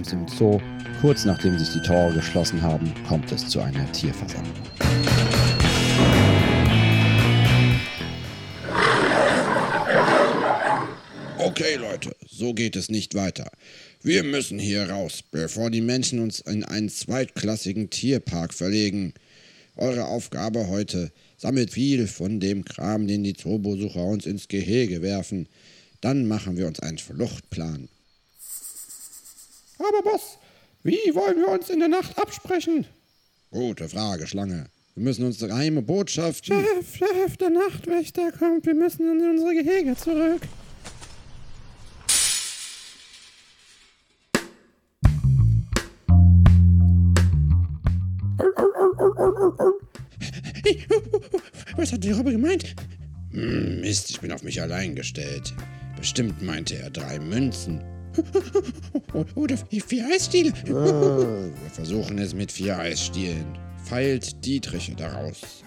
abends im Zoo. Kurz nachdem sich die Tore geschlossen haben, kommt es zu einer Tierversammlung. Okay, Leute, so geht es nicht weiter. Wir müssen hier raus, bevor die Menschen uns in einen zweitklassigen Tierpark verlegen. Eure Aufgabe heute, sammelt viel von dem Kram, den die Zoobesucher uns ins Gehege werfen. Dann machen wir uns einen Fluchtplan. Aber Boss, wie wollen wir uns in der Nacht absprechen? Gute Frage, Schlange. Wir müssen uns geheime Botschaften. Chef, Chef, der Nachtwächter kommt. Wir müssen in unsere Gehege zurück. Was hat die Robbe gemeint? Hm, Mist, ich bin auf mich allein gestellt. Bestimmt meinte er drei Münzen. Oder vier Eisstiele. Wir versuchen es mit vier Eisstielen. Feilt Dietrich daraus.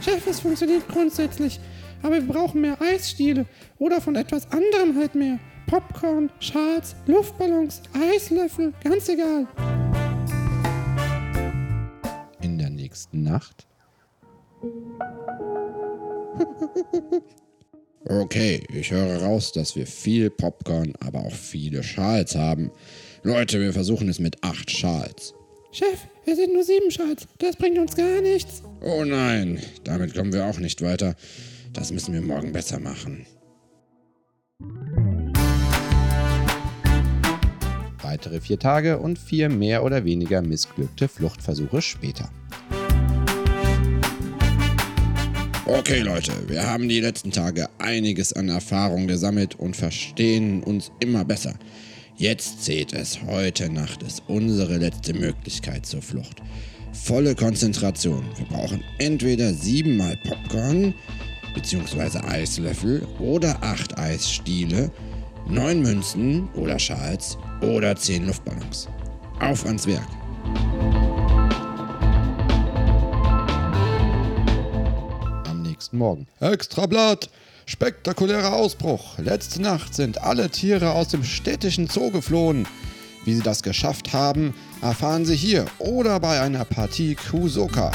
Chef, es funktioniert grundsätzlich. Aber wir brauchen mehr Eisstiele. Oder von etwas anderem halt mehr. Popcorn, Schals, Luftballons, Eislöffel, ganz egal. In der nächsten Nacht Okay, ich höre raus, dass wir viel Popcorn, aber auch viele Schals haben. Leute, wir versuchen es mit acht Schals. Chef, wir sind nur sieben Schals. Das bringt uns gar nichts. Oh nein, damit kommen wir auch nicht weiter. Das müssen wir morgen besser machen. weitere vier Tage und vier mehr oder weniger missglückte Fluchtversuche später. Okay Leute, wir haben die letzten Tage einiges an Erfahrung gesammelt und verstehen uns immer besser. Jetzt zählt es, heute Nacht ist unsere letzte Möglichkeit zur Flucht. Volle Konzentration. Wir brauchen entweder siebenmal Popcorn bzw. Eislöffel oder acht Eisstiele, neun Münzen oder Schals oder zehn Luftballons. Auf ans Werk. Nächsten Morgen. Extrablatt! Spektakulärer Ausbruch. Letzte Nacht sind alle Tiere aus dem städtischen Zoo geflohen. Wie sie das geschafft haben, erfahren Sie hier oder bei einer Partie Kusoka.